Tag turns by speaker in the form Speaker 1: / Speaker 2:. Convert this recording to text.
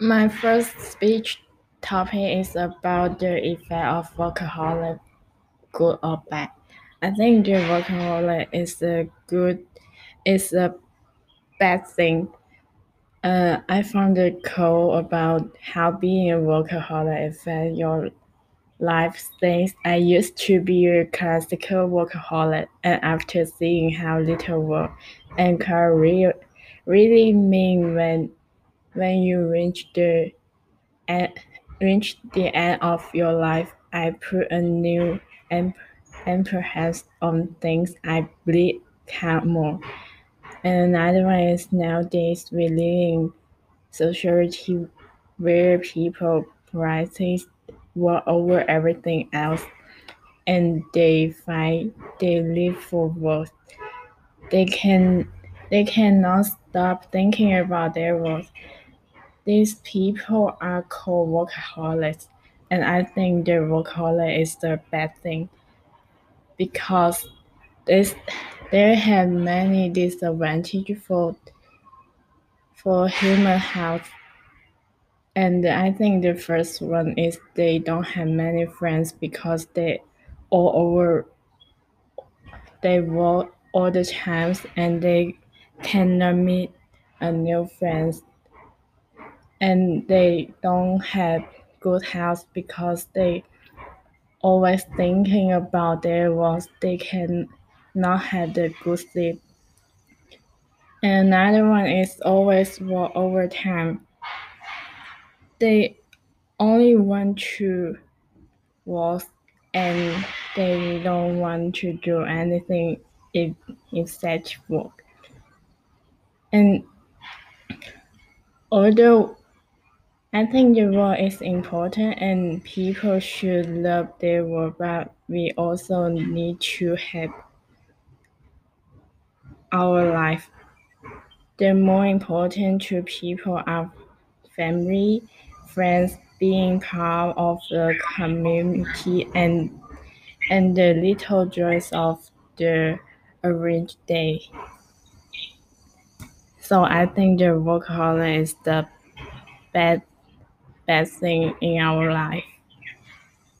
Speaker 1: My first speech topic is about the effect of workaholic, good or bad. I think the workaholic is a good, is a bad thing. Uh, I found a quote about how being a workaholic affects your life things. I used to be a classical workaholic, and after seeing how little work and career really mean when when you reach the end, reach the end of your life, I put a new em- emphasis on things I believe count more. And another one is nowadays we live in society where people prioritize work over everything else, and they find they live for work. They can they cannot stop thinking about their work. These people are called workaholics, and I think the workaholic is the bad thing because this they have many disadvantages for for human health. And I think the first one is they don't have many friends because they all over they work all the times and they cannot meet a new friends and they don't have good health because they always thinking about their work they can not have the good sleep. And another one is always work overtime. They only want to work and they don't want to do anything if except work. And although I think the work is important and people should love their work, but we also need to have our life. The more important to people are family, friends, being part of the community, and and the little joys of the average day. So I think the workaholic is the bad bad thing in our life.